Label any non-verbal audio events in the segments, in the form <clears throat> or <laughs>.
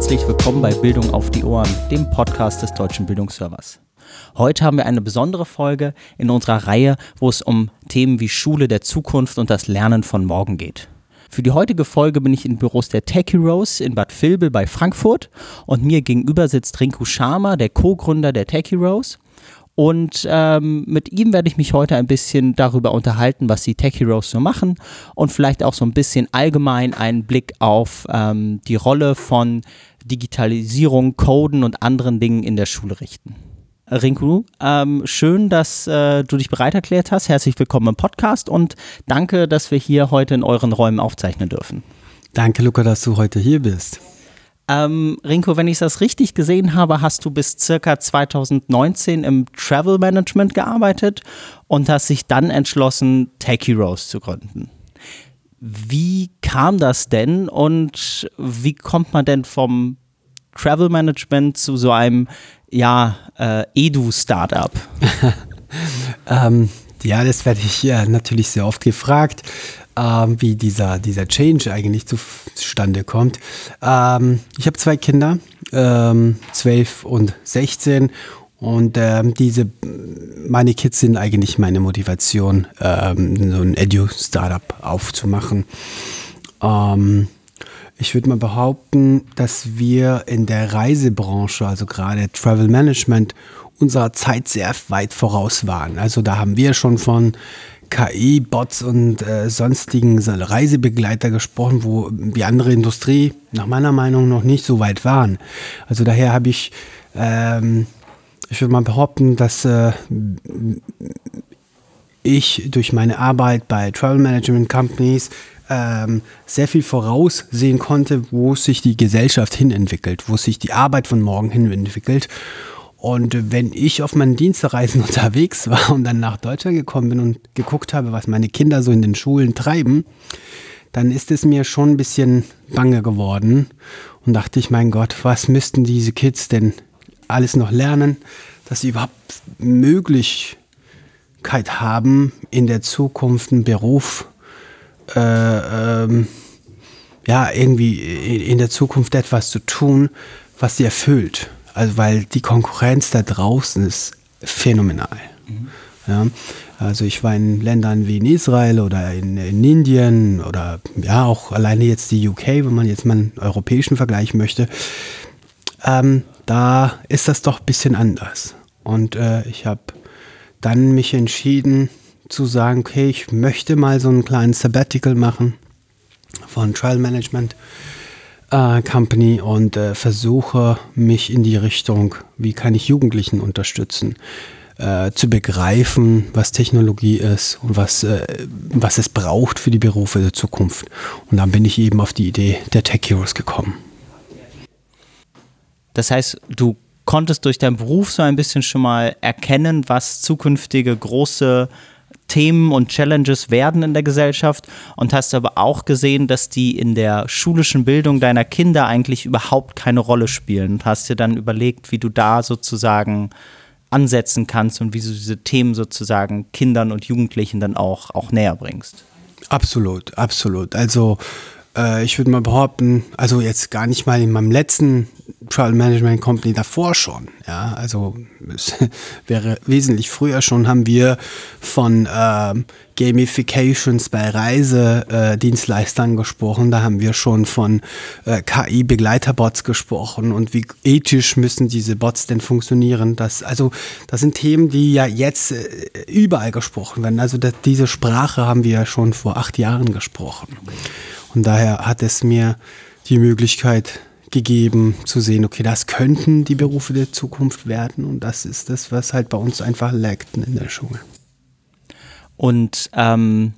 herzlich willkommen bei Bildung auf die Ohren, dem Podcast des Deutschen Bildungsservers. Heute haben wir eine besondere Folge in unserer Reihe, wo es um Themen wie Schule der Zukunft und das Lernen von morgen geht. Für die heutige Folge bin ich in Büros der Tech Heroes in Bad Vilbel bei Frankfurt und mir gegenüber sitzt Rinku Sharma, der Co-Gründer der Tech Heroes. Und ähm, mit ihm werde ich mich heute ein bisschen darüber unterhalten, was die Tech Heroes so machen und vielleicht auch so ein bisschen allgemein einen Blick auf ähm, die Rolle von Digitalisierung, Coden und anderen Dingen in der Schule richten. Rinku, ähm, schön, dass äh, du dich bereit erklärt hast. Herzlich willkommen im Podcast und danke, dass wir hier heute in euren Räumen aufzeichnen dürfen. Danke, Luca, dass du heute hier bist. Ähm, Rinko, wenn ich das richtig gesehen habe, hast du bis circa 2019 im Travel Management gearbeitet und hast dich dann entschlossen, Tech Heroes zu gründen. Wie kam das denn und wie kommt man denn vom Travel Management zu so einem ja, äh, Edu-Startup? <laughs> ähm, ja, das werde ich ja natürlich sehr oft gefragt, ähm, wie dieser, dieser Change eigentlich zustande kommt. Ähm, ich habe zwei Kinder, ähm, 12 und 16 und ähm, diese, meine Kids sind eigentlich meine Motivation, ähm, so ein Edu-Startup aufzumachen. Ähm, ich würde mal behaupten, dass wir in der Reisebranche, also gerade Travel Management, unserer Zeit sehr weit voraus waren. Also da haben wir schon von KI, Bots und äh, sonstigen Reisebegleiter gesprochen, wo die andere Industrie nach meiner Meinung noch nicht so weit waren. Also daher habe ich, ähm, ich würde mal behaupten, dass äh, ich durch meine Arbeit bei Travel Management Companies ähm, sehr viel voraussehen konnte, wo sich die Gesellschaft hinentwickelt, wo sich die Arbeit von morgen hin entwickelt. Und wenn ich auf meinen Dienstreisen <laughs> unterwegs war und dann nach Deutschland gekommen bin und geguckt habe, was meine Kinder so in den Schulen treiben, dann ist es mir schon ein bisschen bange geworden und dachte ich, mein Gott, was müssten diese Kids denn alles noch lernen, dass sie überhaupt Möglichkeit haben, in der Zukunft einen Beruf äh, ähm, ja, irgendwie in der Zukunft etwas zu tun, was sie erfüllt. Also weil die Konkurrenz da draußen ist phänomenal. Mhm. Ja, also ich war in Ländern wie in Israel oder in, in, Indien oder ja auch alleine jetzt die UK, wenn man jetzt mal einen europäischen Vergleich möchte. Ähm, da ist das doch ein bisschen anders. Und äh, ich habe dann mich entschieden, zu sagen, okay, ich möchte mal so einen kleinen Sabbatical machen von Trial Management äh, Company und äh, versuche mich in die Richtung, wie kann ich Jugendlichen unterstützen, äh, zu begreifen, was Technologie ist und was, äh, was es braucht für die Berufe der Zukunft. Und dann bin ich eben auf die Idee der Tech Heroes gekommen. Das heißt, du konntest durch deinen Beruf so ein bisschen schon mal erkennen, was zukünftige große Themen und Challenges werden in der Gesellschaft und hast aber auch gesehen, dass die in der schulischen Bildung deiner Kinder eigentlich überhaupt keine Rolle spielen und hast dir dann überlegt, wie du da sozusagen ansetzen kannst und wie du diese Themen sozusagen Kindern und Jugendlichen dann auch, auch näher bringst. Absolut, absolut. Also äh, ich würde mal behaupten, also jetzt gar nicht mal in meinem letzten Trial Management Company davor schon. Ja, also es <laughs> wäre wesentlich früher schon haben wir von äh, Gamifications bei Reisedienstleistern äh, gesprochen. Da haben wir schon von äh, KI-Begleiterbots gesprochen und wie ethisch müssen diese Bots denn funktionieren. Das, also, das sind Themen, die ja jetzt äh, überall gesprochen werden. Also das, diese Sprache haben wir ja schon vor acht Jahren gesprochen. Und daher hat es mir die Möglichkeit gegeben zu sehen, okay, das könnten die Berufe der Zukunft werden und das ist das, was halt bei uns einfach laggt in der Schule. Und ähm,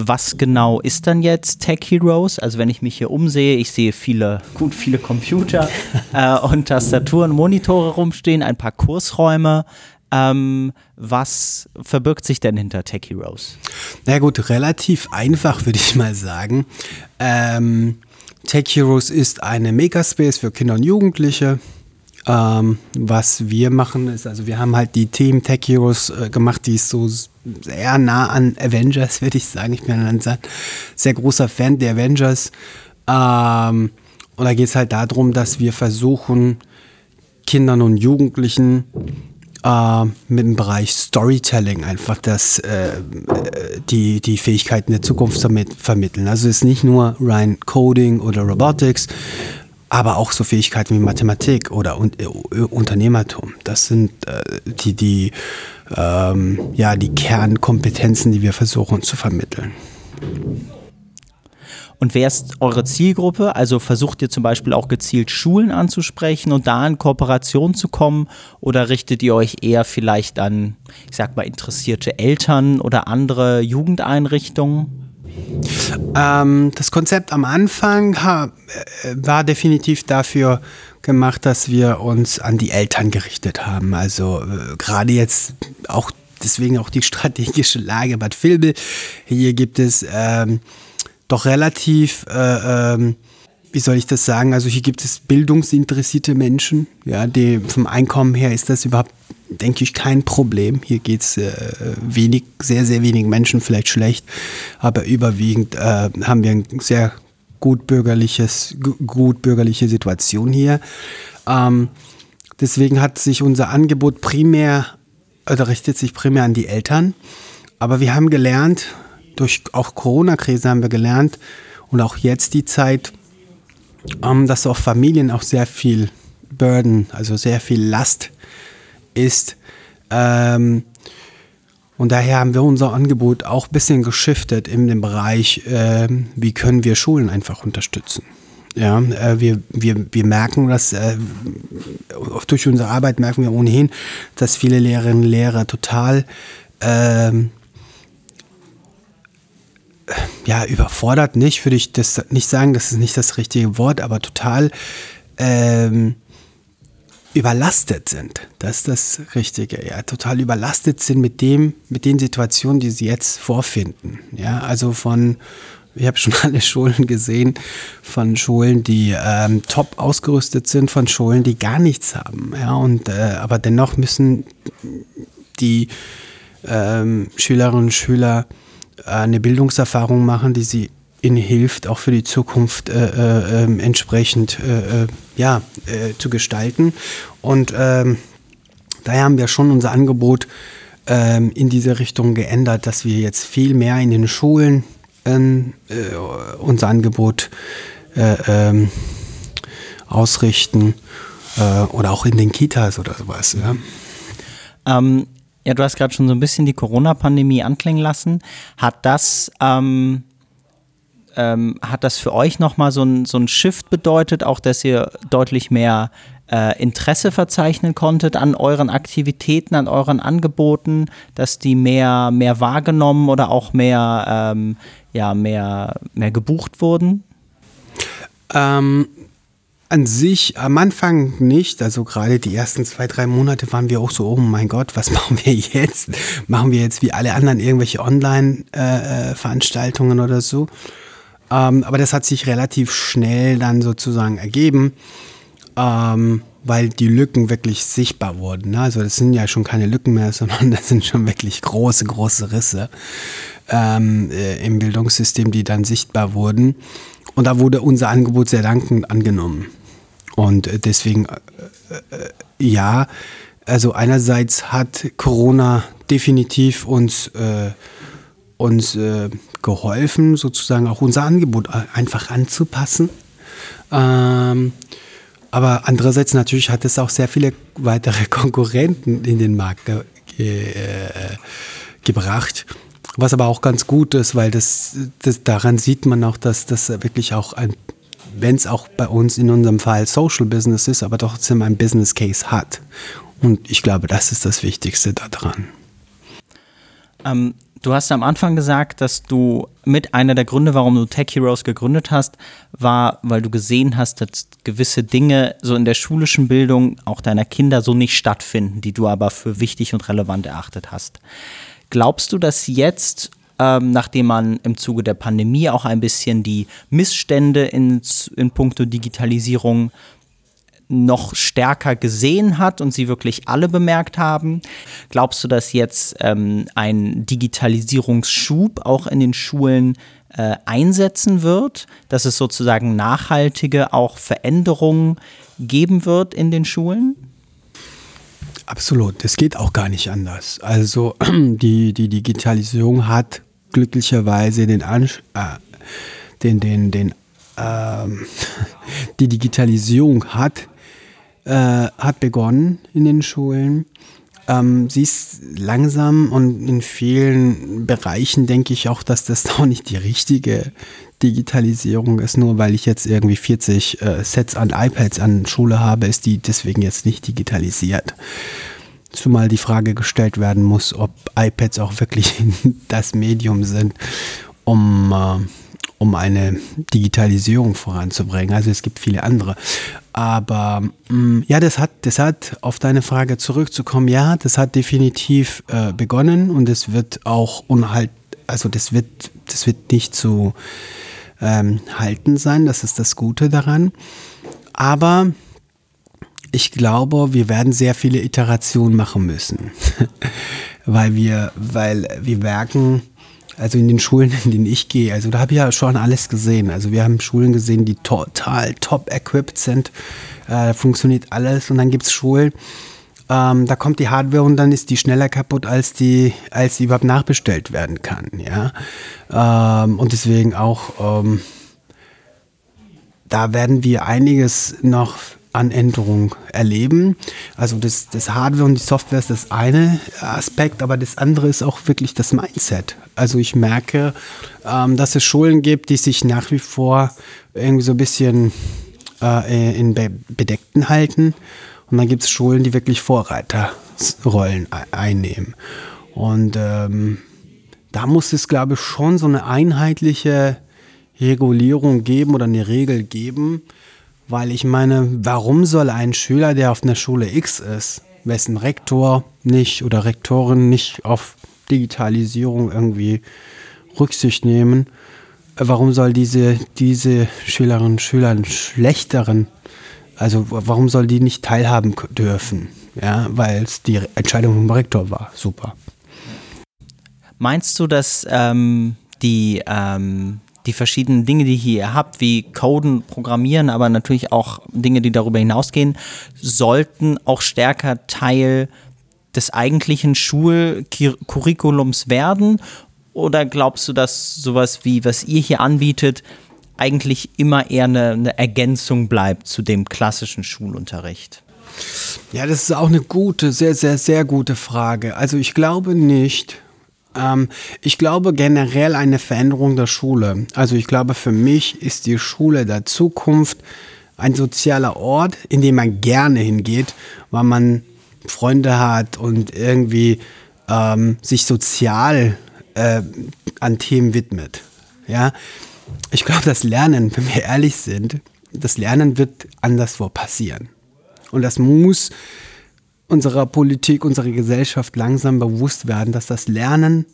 was genau ist dann jetzt Tech Heroes? Also wenn ich mich hier umsehe, ich sehe viele, gut, viele Computer <laughs> äh, und Tastaturen, Monitore rumstehen, ein paar Kursräume. Ähm, was verbirgt sich denn hinter Tech Heroes? Na gut, relativ einfach würde ich mal sagen. Ähm, Tech Heroes ist eine Makerspace für Kinder und Jugendliche. Ähm, was wir machen ist, also wir haben halt die Themen Tech Heroes äh, gemacht, die ist so sehr nah an Avengers, <laughs> würde ich sagen. Ich bin ein sehr großer Fan der Avengers. Ähm, Und da geht es halt darum, dass wir versuchen, Kindern und Jugendlichen äh, mit dem Bereich Storytelling einfach das, äh, die, die Fähigkeiten der Zukunft vermitteln. Also es ist nicht nur rein Coding oder Robotics, aber auch so Fähigkeiten wie Mathematik oder un äh, Unternehmertum. Das sind äh, die, die, ähm, ja, die Kernkompetenzen, die wir versuchen zu vermitteln. Und wer ist eure Zielgruppe? Also versucht ihr zum Beispiel auch gezielt Schulen anzusprechen und da in Kooperation zu kommen? Oder richtet ihr euch eher vielleicht an, ich sag mal, interessierte Eltern oder andere Jugendeinrichtungen? Ähm, das Konzept am Anfang ha, äh, war definitiv dafür gemacht, dass wir uns an die Eltern gerichtet haben. Also äh, gerade jetzt auch deswegen auch die strategische Lage Bad Vilbel. Hier gibt es ähm, doch relativ, äh, ähm, wie soll ich das sagen, also hier gibt es bildungsinteressierte Menschen, ja, die vom Einkommen her ist das überhaupt, denke ich, kein Problem. Hier geht es äh, wenig, sehr, sehr wenig Menschen vielleicht schlecht, aber überwiegend äh, haben wir ein sehr gut bürgerliches, gut bürgerliche Situation hier. Ähm, deswegen hat sich unser Angebot primär, oder richtet sich primär an die Eltern. Aber wir haben gelernt, durch auch Corona-Krise haben wir gelernt und auch jetzt die Zeit, ähm, dass auf Familien auch sehr viel Burden, also sehr viel Last ist. Ähm, und daher haben wir unser Angebot auch ein bisschen geschiftet in dem Bereich, äh, wie können wir Schulen einfach unterstützen. Ja, äh, wir, wir, wir merken, dass äh, durch unsere Arbeit merken wir ohnehin, dass viele Lehrerinnen und Lehrer total ähm, ja, überfordert nicht, würde ich das nicht sagen, das ist nicht das richtige Wort, aber total ähm, überlastet sind. Das ist das Richtige, ja, total überlastet sind mit dem, mit den Situationen, die sie jetzt vorfinden. Ja, also von, ich habe schon <laughs> alle Schulen gesehen, von Schulen, die ähm, top ausgerüstet sind, von Schulen, die gar nichts haben. Ja, und äh, aber dennoch müssen die ähm, Schülerinnen und Schüler eine Bildungserfahrung machen, die sie ihnen hilft, auch für die Zukunft äh, äh, ähm, entsprechend äh, äh, ja, äh, zu gestalten. Und ähm, daher haben wir schon unser Angebot ähm, in diese Richtung geändert, dass wir jetzt viel mehr in den Schulen ähm, unser Angebot ausrichten oder auch in den Kitas oder sowas. Ja. Ähm, ja, du hast gerade schon so ein bisschen die Corona-Pandemie anklingen lassen. Hat das, ähm, ähm, hat das für euch nochmal so ein, so ein Shift bedeutet, auch dass ihr deutlich mehr äh, Interesse verzeichnen konntet an euren Aktivitäten, an euren Angeboten, dass die mehr, mehr wahrgenommen oder auch mehr, ähm, ja, mehr, mehr gebucht wurden? Ähm, an sich am Anfang nicht. Also gerade die ersten zwei, drei Monate waren wir auch so, oh mein Gott, was <laughs> machen wir jetzt? Machen wir jetzt wie alle anderen irgendwelche Online-Veranstaltungen äh, oder so? Ähm, aber das hat sich relativ schnell dann sozusagen ergeben, ähm, weil die Lücken wirklich sichtbar wurden. Ne? Also das sind ja schon keine Lücken mehr, <laughs> sondern das sind schon wirklich große, große Risse ähm, äh, im Bildungssystem, die dann sichtbar wurden. Und da wurde unser Angebot sehr dankend angenommen. Und äh, deswegen, äh, äh, ja, also einerseits hat Corona definitiv uns, äh, uns äh, geholfen, sozusagen auch unser Angebot einfach anzupassen. Ähm, aber andererseits natürlich hat es auch sehr viele weitere <laughs> Konkurrenten in den Markt ge ge gebracht. Was aber auch ganz gut ist, weil das, das daran sieht man auch, dass das wirklich auch ein wenn es auch bei uns in unserem Fall Social Business ist, aber trotzdem ein Business Case hat. Und ich glaube, das ist das Wichtigste daran. Ähm, du hast am Anfang gesagt, dass du mit einer der Gründe, warum du Tech Heroes gegründet hast, war, weil du gesehen hast, dass gewisse Dinge so in der schulischen Bildung auch deiner Kinder so nicht stattfinden, die du aber für wichtig und relevant erachtet hast. Glaubst du, dass jetzt ähm, nachdem man im Zuge der Pandemie auch ein bisschen die Missstände in, in puncto Digitalisierung noch stärker gesehen hat und sie wirklich alle bemerkt haben? Glaubst du, dass jetzt ähm, ein Digitalisierungsschub auch in den Schulen äh, einsetzen wird, dass es sozusagen nachhaltige auch Veränderungen geben wird in den Schulen? Absolut, das geht auch gar nicht anders. Also <clears throat> die, die Digitalisierung hat glücklicherweise den, Ansch äh, den, den, den ähm, <laughs> die Digitalisierung hat, äh, hat begonnen in den Schulen. Ähm, sie ist langsam und in vielen Bereichen denke ich auch, dass das <laughs> auch nicht die richtige Digitalisierung ist. Nur weil ich jetzt irgendwie 40 äh, Sets an iPads an Schule habe, ist die deswegen jetzt nicht digitalisiert. Zumal die Frage gestellt werden muss, ob iPads auch wirklich <laughs> das Medium sind, um äh, um eine Digitalisierung voranzubringen. Also es gibt viele andere. Aber mh, mm, ja, das hat, das hat auf deine Frage zurückzukommen. Ja, das hat definitiv äh, begonnen und es wird auch unhalt, also das wird, das wird nicht zu ähm, halten sein. Das ist das Gute daran. Aber ich glaube, wir werden sehr viele Iterationen machen müssen, <laughs> weil wir, weil wir merken, also in den Schulen, in denen ich gehe, also da habe ich ja schon alles gesehen. Also wir haben Schulen gesehen, die total top equipped sind. Äh, funktioniert alles. Und dann gibt es Schulen, ähm, da kommt die Hardware und dann ist die schneller kaputt, als die, als sie überhaupt nachbestellt werden kann. Ja? Ähm, und deswegen auch, ähm, da werden wir einiges noch an Änderungen erleben. Also das, das Hardware und die Software ist das eine Aspekt, aber das andere ist auch wirklich das Mindset. Also ich merke, ähm, dass es Schulen gibt, die sich nach wie vor irgendwie so ein bisschen äh, in Be Bedeckten halten. Und dann gibt es Schulen, die wirklich Vorreiterrollen einnehmen. Und ähm, da muss es, glaube ich, schon so eine einheitliche Regulierung geben oder eine Regel geben, weil ich meine, warum soll ein Schüler, der auf einer Schule X ist, wessen Rektor nicht oder Rektorin nicht auf Digitalisierung irgendwie Rücksicht nehmen, warum soll diese, diese Schülerinnen und Schüler einen schlechteren, also warum soll die nicht teilhaben dürfen? Ja, weil es die Entscheidung vom Rektor war. Super. Meinst du, dass ähm, die ähm, die verschiedenen Dinge, die ihr habt, wie Coden, Programmieren, aber natürlich auch Dinge, die darüber hinausgehen, sollten auch stärker Teil des eigentlichen Schulcurriculums werden? Oder glaubst du, dass sowas wie, was ihr hier anbietet, eigentlich immer eher eine, eine Ergänzung bleibt zu dem klassischen Schulunterricht? Ja, das ist auch eine gute, sehr, sehr, sehr gute Frage. Also ich glaube nicht, ähm, ich glaube generell eine Veränderung der Schule. Also ich glaube, für mich ist die Schule der Zukunft ein sozialer Ort, in dem man gerne hingeht, weil man Freunde hat und irgendwie ähm, sich sozial äh, an Themen widmet. Ja, ich glaube, das Lernen, wenn wir ehrlich sind, das Lernen wird anderswo passieren. Und das muss unserer Politik, unserer Gesellschaft langsam bewusst werden, dass das Lernen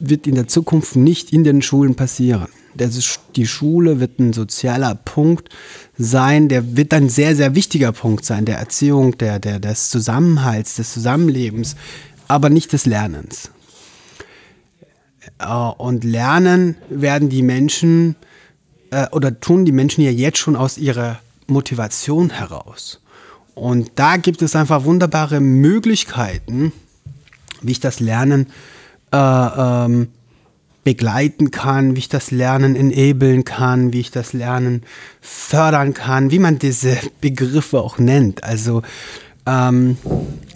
wird in der Zukunft nicht in den Schulen passieren. Ist, die Schule wird ein sozialer Punkt sein, der wird ein sehr, sehr wichtiger Punkt sein, der Erziehung, der, der, des Zusammenhalts, des Zusammenlebens, aber nicht des Lernens. Äh, und lernen werden die Menschen äh, oder tun die Menschen ja jetzt schon aus ihrer Motivation heraus. Und da gibt es einfach wunderbare Möglichkeiten, wie ich das Lernen äh, ähm, begleiten kann, wie ich das Lernen enablen kann, wie ich das Lernen fördern kann, wie man diese <laughs> Begriffe auch nennt. Also ähm,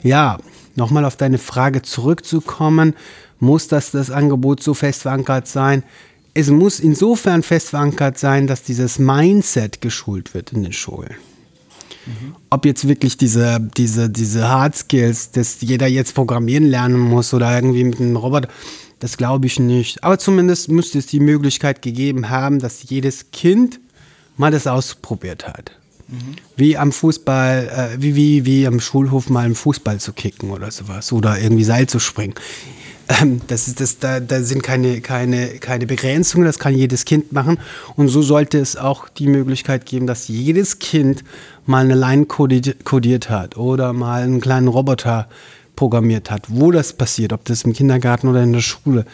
ja, nochmal auf deine Frage zurückzukommen, muss das das Angebot so fest verankert sein? Es muss insofern fest verankert sein, dass dieses Mindset geschult wird in den Schulen. Mhm. Ob jetzt wirklich diese, diese, diese Hard Skills, dass jeder jetzt programmieren lernen muss oder irgendwie mit einem Roboter, das glaube ich nicht. Aber zumindest müsste es die Möglichkeit gegeben haben, dass jedes Kind mal das ausprobiert hat. Mhm. Wie am Fußball, äh, wie, wie, wie am Schulhof mal im Fußball zu kicken oder sowas. Oder irgendwie Seil zu springen. Ähm, das ist, das, da, da sind keine, keine, keine Begrenzungen, das kann jedes Kind machen. Und so sollte es auch die Möglichkeit geben, dass jedes Kind mal eine Line kodiert, hat oder mal einen kleinen Roboter programmiert hat. Wo das passiert, ob das im Kindergarten oder in der Schule,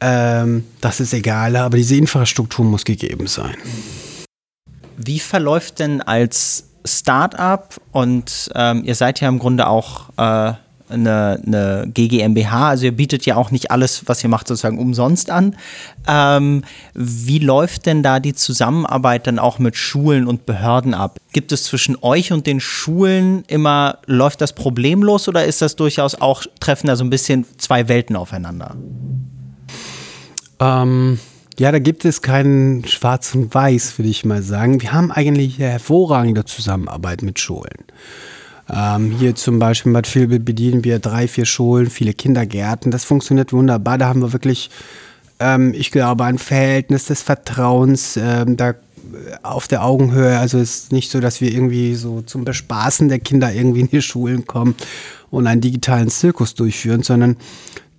ähm, das ist egal, aber diese Infrastruktur muss gegeben sein. Wie verläuft denn als Start-up und ähm, ihr seid ja im Grunde auch äh, eine, eine GGMBH, also ihr bietet ja auch nicht alles, was ihr macht, sozusagen umsonst an. Ähm, wie läuft denn da die Zusammenarbeit dann auch mit Schulen und Behörden ab? Gibt es zwischen euch und den Schulen immer, läuft das problemlos oder ist das durchaus auch, treffen da so ein bisschen zwei Welten aufeinander? Ähm, ja, da gibt es keinen Schwarz und Weiß, würde ich mal sagen. Wir haben eigentlich eine hervorragende Zusammenarbeit mit Schulen. Ähm, hier zum Beispiel in Bad Vilbel bedienen wir drei, vier Schulen, viele Kindergärten. Das funktioniert wunderbar. Da haben wir wirklich, ähm, ich glaube, ein Verhältnis des Vertrauens ähm, da auf der Augenhöhe. Also es ist nicht so, dass wir irgendwie so zum Bespaßen der Kinder irgendwie in die Schulen kommen und einen digitalen Zirkus durchführen, sondern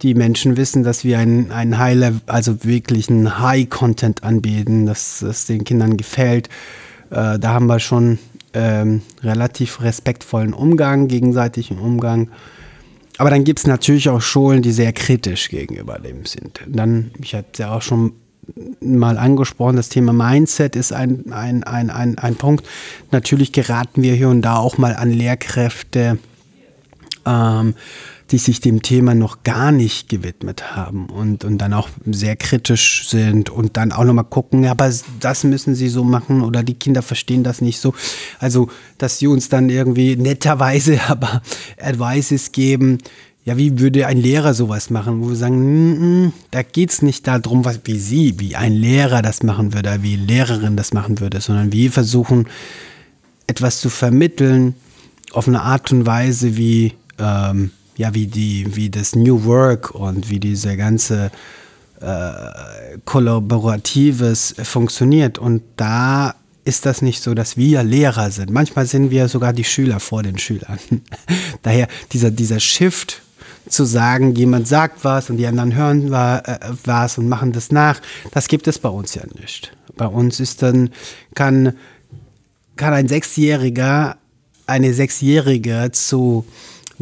die Menschen wissen, dass wir einen, einen High-Level, also wirklich einen High-Content anbieten, dass es den Kindern gefällt. Äh, da haben wir schon ähm, relativ respektvollen Umgang, gegenseitigen Umgang. Aber dann gibt es natürlich auch Schulen, die sehr kritisch gegenüber dem sind. Dann, ich hatte ja auch schon mal angesprochen, das Thema Mindset ist ein, ein, ein, ein, ein Punkt. Natürlich geraten wir hier und da auch mal an Lehrkräfte, ähm, die sich dem Thema noch gar nicht gewidmet haben und, und dann auch sehr kritisch sind und dann auch nochmal gucken, ja, aber das müssen sie so machen oder die Kinder verstehen das nicht so. Also, dass sie uns dann irgendwie netterweise <laughs> aber Advices geben, ja, wie würde ein Lehrer sowas machen, wo wir sagen, mm, mm, da geht es nicht darum, was, wie sie, wie ein Lehrer das machen würde, wie Lehrerin das machen würde, sondern wir versuchen etwas zu vermitteln auf eine Art und Weise, wie ähm, ja, wie die, wie das New Work und wie diese ganze äh, Kollaboratives funktioniert. Und da ist das nicht so, dass wir Lehrer sind. Manchmal sind wir sogar die Schüler vor den Schülern. <laughs> Daher dieser, dieser Shift zu sagen, jemand sagt was und die anderen hören äh, was und machen das nach, das gibt es bei uns ja nicht. Bei uns ist dann, kann, kann ein Sechsjähriger eine Sechsjährige zu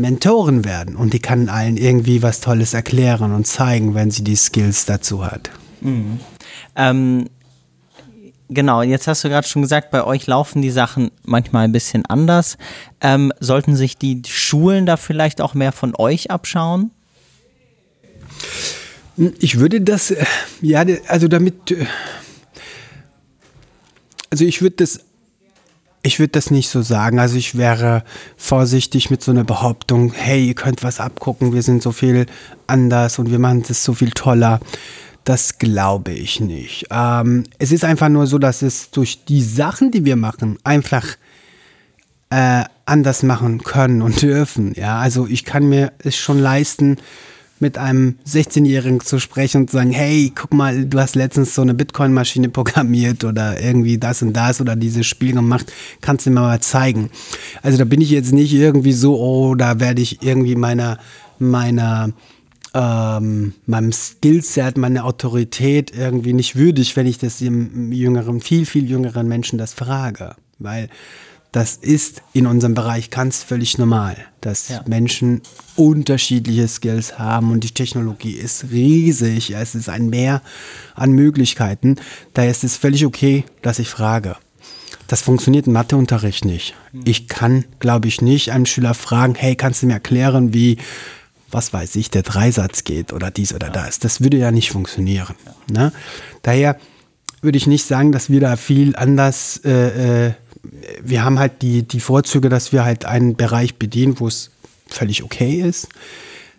Mentoren werden und die kann allen irgendwie was Tolles erklären und zeigen, wenn sie die Skills dazu hat. Mhm. Ähm, genau, jetzt hast du gerade schon gesagt, bei euch laufen die Sachen manchmal ein bisschen anders. Ähm, sollten sich die Schulen da vielleicht auch mehr von euch abschauen? Ich würde das, äh, ja, also damit, äh, also ich würde das ich würde das nicht so sagen. Also ich wäre vorsichtig mit so einer Behauptung, hey, ihr könnt was abgucken, wir sind so viel anders und wir machen das so viel toller. Das glaube ich nicht. Ähm, es ist einfach nur so, dass es durch die Sachen, die wir machen, einfach äh, anders machen können und dürfen. Ja, also ich kann mir es schon leisten, mit einem 16-Jährigen zu sprechen und zu sagen, hey, guck mal, du hast letztens so eine Bitcoin-Maschine <laughs> programmiert oder irgendwie das und das oder dieses Spiel gemacht, kannst du mir mal zeigen. Also da bin ich jetzt nicht irgendwie so, oh, da werde ich irgendwie meiner, meiner, ähm, meinem Skillset, meine Autorität irgendwie nicht würdig, wenn ich das dem jüngeren, viel, viel jüngeren Menschen das frage. Weil das ist in unserem Bereich ganz völlig normal, dass ja. Menschen unterschiedliche Skills haben und die Technologie ist riesig. Es ist ein Meer an Möglichkeiten. Daher ist es völlig okay, dass ich frage. Das funktioniert im Matheunterricht nicht. Mhm. Ich kann, glaube ich, nicht einen Schüler fragen, hey, kannst du mir erklären, wie, was weiß ich, der Dreisatz geht oder dies oder das. Das würde ja nicht funktionieren. Ne? Daher würde ich nicht sagen, dass wir da viel anders äh, äh wir haben halt die, die Vorzüge, dass wir halt einen Bereich bedienen, wo es völlig okay ist.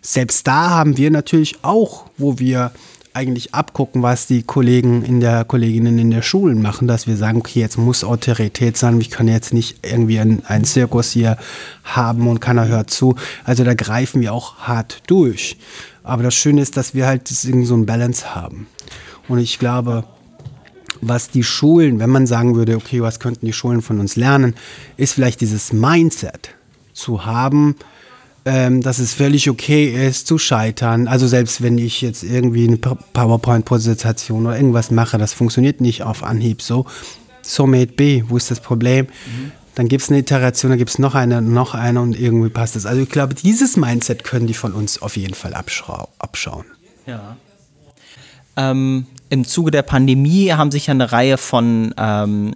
Selbst da haben wir natürlich auch, wo wir eigentlich abgucken, was die Kollegen in der Kolleginnen in der Schulen machen, dass wir sagen, okay, jetzt muss Autorität sein, ich kann jetzt nicht irgendwie einen, einen Zirkus hier haben und keiner hört zu. Also da greifen wir auch hart durch. Aber das Schöne ist, dass wir halt so ein Balance haben. Und ich glaube, was die Schulen, wenn man sagen würde, okay, was könnten die Schulen von uns lernen, ist vielleicht dieses Mindset zu haben, ähm, dass es völlig okay ist zu scheitern. Also selbst wenn ich jetzt irgendwie eine PowerPoint-Präsentation oder irgendwas mache, das funktioniert nicht auf Anhieb so. So made be, wo ist das Problem? Mhm. Dann gibt es eine Iteration, dann gibt es noch eine, noch eine und irgendwie passt es. Also ich glaube, dieses Mindset können die von uns auf jeden Fall abschauen. Ja. Ähm, Im Zuge der Pandemie haben sich ja eine Reihe von ähm,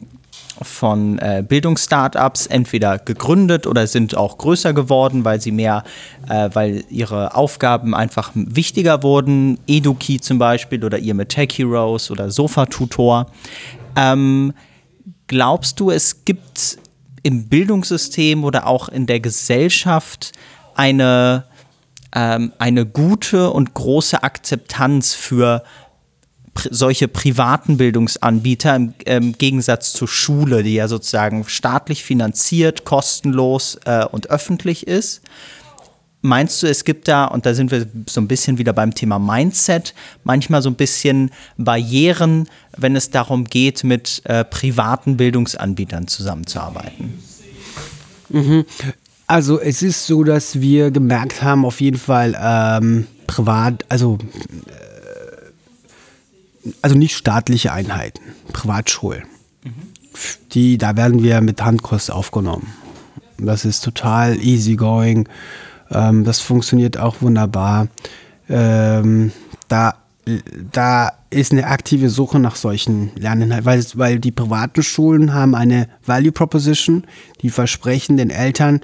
von äh, Bildungsstartups entweder gegründet oder sind auch größer geworden, weil sie mehr, äh, weil ihre Aufgaben einfach wichtiger wurden. Eduki zum Beispiel oder ihr mit Tech Heroes oder Sofa Tutor. Ähm, glaubst du, es gibt im Bildungssystem oder auch in der Gesellschaft eine, ähm, eine gute und große Akzeptanz für solche privaten Bildungsanbieter im, im, Gegensatz zur Schule, die ja sozusagen staatlich finanziert, kostenlos äh, und öffentlich ist. Meinst du, es gibt da, und da sind wir so ein bisschen wieder beim Thema Mindset, manchmal so ein bisschen Barrieren, wenn es darum geht, mit äh, privaten Bildungsanbietern zusammenzuarbeiten? Mhm. Also es ist so, dass wir gemerkt haben, auf jeden Fall ähm, privat, also also nicht staatliche Einheiten, Privatschulen. Mhm. Die, da werden wir mit Handkurs aufgenommen. Das ist total easygoing. Ähm, das funktioniert auch wunderbar. Ähm, da, da ist eine aktive Suche nach solchen Lerninhalten, weil, weil die privaten Schulen haben eine Value Proposition, die versprechen den Eltern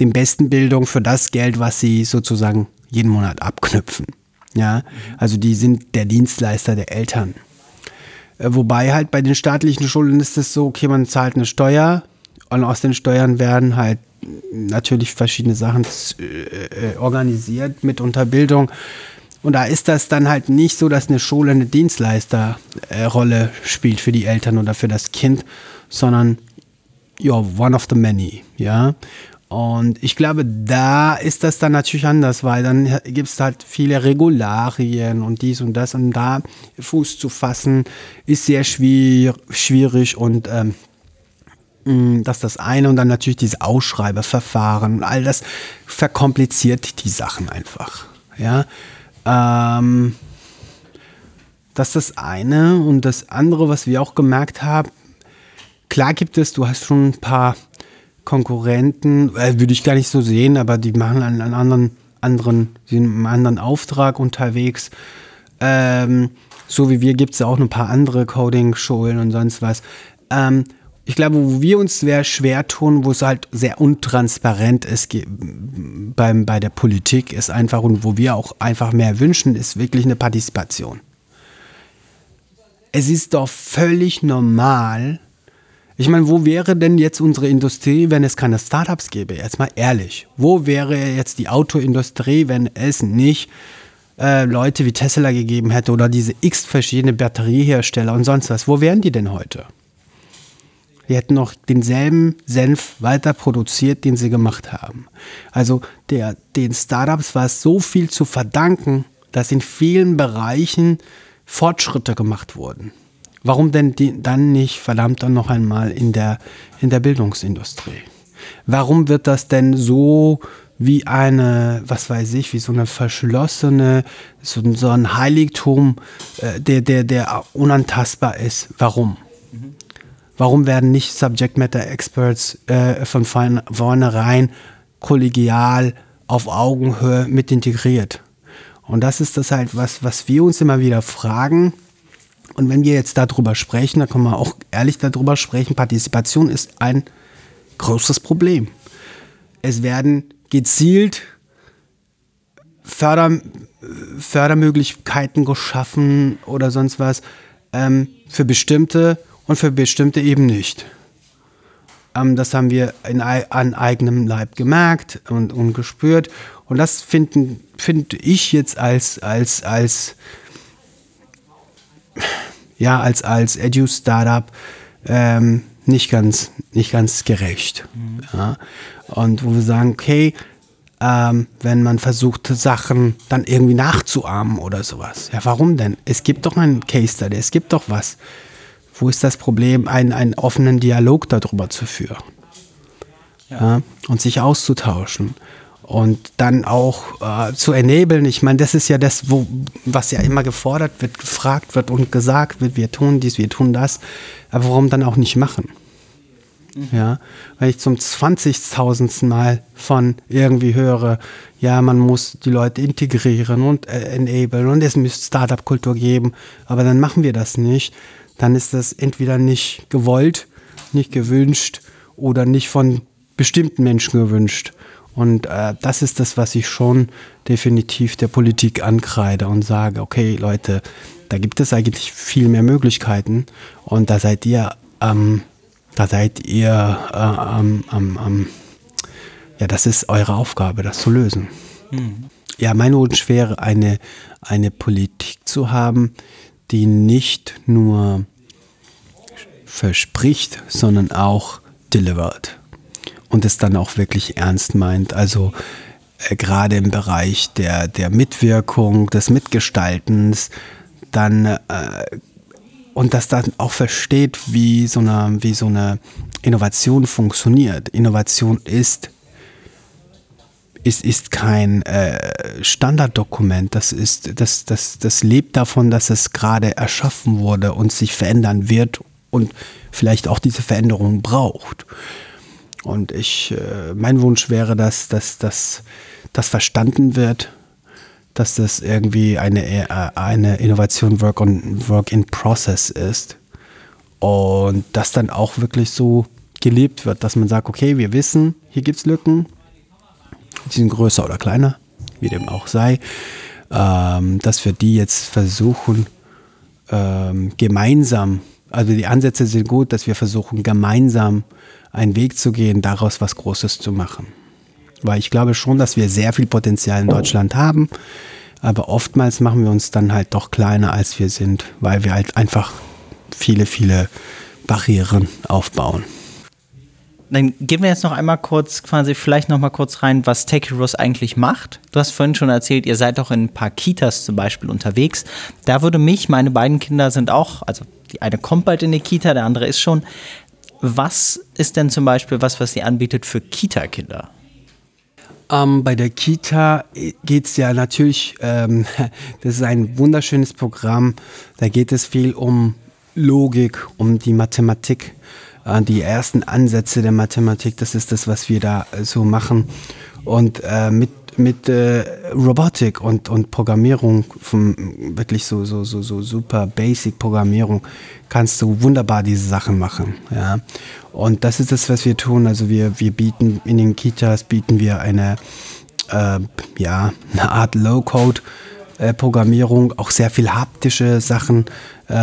den besten Bildung für das Geld, was sie sozusagen jeden Monat abknüpfen. Ja, also die sind der Dienstleister der Eltern. Äh, wobei halt bei den staatlichen Schulen ist es so, okay, man zahlt eine Steuer und aus den Steuern werden halt natürlich verschiedene Sachen äh, äh, organisiert mit Unterbildung. Und da ist das dann halt nicht so, dass eine Schule eine Dienstleisterrolle spielt für die Eltern oder für das Kind, sondern ja, one of the many, ja. Und ich glaube, da ist das dann natürlich anders, weil dann gibt es halt viele Regularien und dies und das. Und da Fuß zu fassen, ist sehr schwier schwierig und ähm, mm, das ist das eine. Und dann natürlich diese Ausschreibeverfahren und all das verkompliziert die Sachen einfach. Ja. Ähm, das ist das eine. Und das andere, was wir auch gemerkt haben, klar gibt es, du hast schon ein paar Konkurrenten, äh, würde ich gar nicht so sehen, aber die machen einen, einen anderen, anderen, einen anderen Auftrag unterwegs. Ähm, so wie wir gibt es auch ein paar andere Coding-Schulen und sonst was. Ähm, ich glaube, wo wir uns sehr schwer tun, wo es halt sehr untransparent ist beim, bei der Politik, ist einfach und wo wir auch einfach mehr wünschen, ist wirklich eine Partizipation. Es ist doch völlig normal, ich meine, wo wäre denn jetzt unsere Industrie, wenn es keine Startups gäbe? Jetzt mal ehrlich. Wo wäre jetzt die Autoindustrie, wenn es nicht äh, Leute wie Tesla gegeben hätte oder diese x verschiedene Batteriehersteller und sonst was? Wo wären die denn heute? Die hätten noch denselben Senf weiter produziert, den sie gemacht haben. Also der, den Startups war es so viel zu verdanken, dass in vielen Bereichen Fortschritte gemacht wurden. Warum denn die, dann nicht verdammt dann noch einmal in der, in der Bildungsindustrie? Warum wird das denn so wie eine, was weiß ich, wie so eine verschlossene, so, so ein Heiligtum, äh, der, der, der unantastbar ist? Warum? Warum werden nicht Subject Matter Experts äh, von vornherein kollegial auf Augenhöhe mit integriert? Und das ist das halt, was, was wir uns immer wieder fragen und wenn wir jetzt darüber sprechen, dann können wir auch ehrlich darüber sprechen, Partizipation ist ein großes Problem. Es werden gezielt Förder, Fördermöglichkeiten geschaffen oder sonst was ähm, für bestimmte und für bestimmte eben nicht. Ähm, das haben wir in, an eigenem Leib gemerkt und, und gespürt. Und das finde find ich jetzt als, als, als ja, als, als Edu-Startup ähm, nicht, ganz, nicht ganz gerecht. Mhm. Ja. Und wo wir sagen, okay, ähm, wenn man versucht, Sachen dann irgendwie nachzuahmen oder sowas. Ja, warum denn? Es gibt doch einen Case Study, es gibt doch was. Wo ist das Problem, einen, einen offenen Dialog darüber zu führen? Ja. ja und sich auszutauschen. Und dann auch äh, zu enablen. Ich meine, das ist ja das, wo, was ja immer gefordert wird, gefragt wird und gesagt wird, wir tun dies, wir tun das, aber warum dann auch nicht machen? Ja, wenn ich zum 20.000. Mal von irgendwie höre, ja, man muss die Leute integrieren und äh, enablen und es müsste Startup-Kultur geben, aber dann machen wir das nicht, dann ist das entweder nicht gewollt, nicht gewünscht oder nicht von bestimmten Menschen gewünscht. Und äh, das ist das, was ich schon definitiv der Politik ankreide und sage, okay Leute, da gibt es eigentlich viel mehr Möglichkeiten und da seid ihr, ähm, da seid ihr, äh, ähm, ähm, ja, das ist eure Aufgabe, das zu lösen. Mhm. Ja, mein Wunsch wäre, eine, eine Politik zu haben, die nicht nur verspricht, sondern auch delivert und es dann auch wirklich ernst meint. Also äh, gerade im Bereich der, der Mitwirkung, des Mitgestaltens, dann äh, und das dann auch versteht, wie so eine, wie so eine Innovation funktioniert. Innovation ist ist, ist kein äh, Standarddokument. Das, ist, das, das, das lebt davon, dass es gerade erschaffen wurde und sich verändern wird und vielleicht auch diese Veränderung braucht. Und ich, äh, mein Wunsch wäre, dass, dass, dass das verstanden wird, dass das irgendwie eine, äh, eine Innovation Work, on, Work in Process ist. Und das dann auch wirklich so gelebt wird, dass man sagt, okay, wir wissen, hier gibt es Lücken, die sind größer oder kleiner, wie dem auch sei, ähm, dass wir die jetzt versuchen, ähm, gemeinsam, also die Ansätze sind gut, dass wir versuchen, gemeinsam einen Weg zu gehen, daraus was Großes zu machen. Weil ich glaube schon, dass wir sehr viel Potenzial in Deutschland haben, aber oftmals machen wir uns dann halt doch kleiner, als wir sind, weil wir halt einfach viele, viele Barrieren aufbauen. Dann gehen wir jetzt noch einmal kurz, quasi vielleicht noch mal kurz rein, was Tech Heroes eigentlich macht. Du hast vorhin schon erzählt, ihr seid auch in ein paar Kitas zum Beispiel unterwegs. Da würde mich, meine beiden Kinder sind auch, also die eine kommt bald in die Kita, der andere ist schon. Was ist denn zum Beispiel was, was sie anbietet für Kita-Kinder? Ähm, bei der Kita geht es ja natürlich, ähm, <laughs> das ist ein wunderschönes Programm, da geht es viel um Logik, um die Mathematik, äh, die ersten Ansätze der Mathematik, das ist das, was wir da äh, so machen. Und äh, mit mit äh, Robotik und, und Programmierung, vom, wirklich so, so, so, so super basic Programmierung, kannst du wunderbar diese Sachen machen. Ja? Und das ist das, was wir tun. Also wir, wir bieten in den Kitas bieten wir eine, äh, ja, eine Art Low-Code. Äh, Programmierung, auch sehr viel haptische Sachen, äh,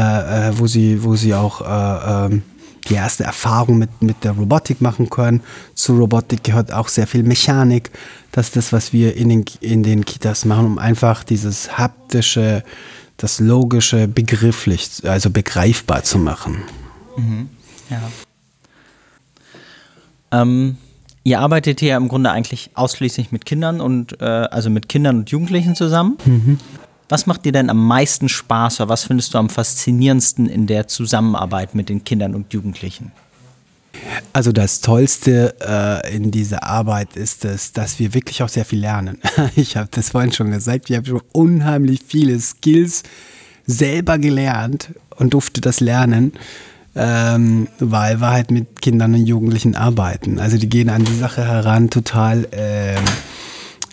äh, wo sie, wo sie auch äh, ähm, die erste Erfahrung mit, mit der Robotik machen können. Zu Robotik gehört auch sehr viel Mechanik. Das ist das, was wir in den, in den Kitas machen, um einfach dieses haptische, das logische begrifflich, also begreifbar zu machen. Mhm. Ja. Ähm, ihr arbeitet hier im Grunde eigentlich ausschließlich mit Kindern und äh, also mit Kindern und Jugendlichen zusammen. Mhm. Was macht dir denn am meisten Spaß oder was findest du am faszinierendsten in der Zusammenarbeit mit den Kindern und Jugendlichen? Also das Tollste äh, in dieser Arbeit ist es, dass wir wirklich auch sehr viel lernen. <laughs> Ich habe das vorhin schon gesagt, wir haben schon unheimlich viele Skills selber gelernt und durfte das lernen, ähm, weil wir halt mit Kindern und Jugendlichen arbeiten. Also die gehen an die Sache heran total... Ähm,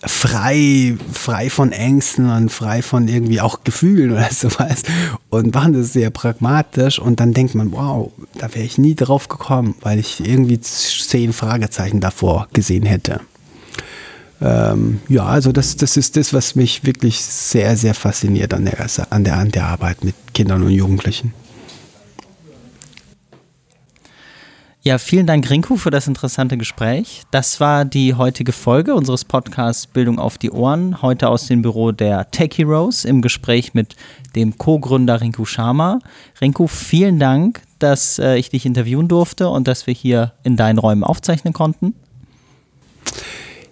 frei, frei von Ängsten und frei von irgendwie auch Gefühlen oder <laughs> sowas und machen das sehr pragmatisch und dann denkt man, wow, da wäre ich nie drauf gekommen, weil ich irgendwie zehn Fragezeichen davor gesehen hätte. Ähm, ja, also das, das ist das, was mich wirklich sehr, sehr fasziniert an der, an der, an der Arbeit mit Kindern und Jugendlichen. Ja, vielen Dank, Rinku, für das interessante Gespräch. Das war die heutige Folge unseres Podcasts Bildung auf die Ohren. Heute aus dem Büro der Tech Heroes im Gespräch mit dem Co-Gründer Rinku Sharma. Rinku, vielen Dank, dass äh, ich dich interviewen durfte und dass wir hier in deinen Räumen aufzeichnen konnten.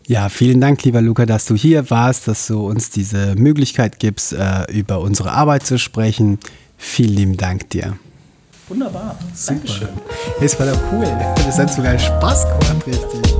Ja, vielen Dank, lieber Luca, dass du hier warst, dass du uns diese Möglichkeit gibst, äh, über unsere Arbeit zu sprechen. Vielen lieben Dank dir. Wunderbar. Super. Dankeschön. Es war doch cool. Das hat sogar Spaß gemacht, richtig.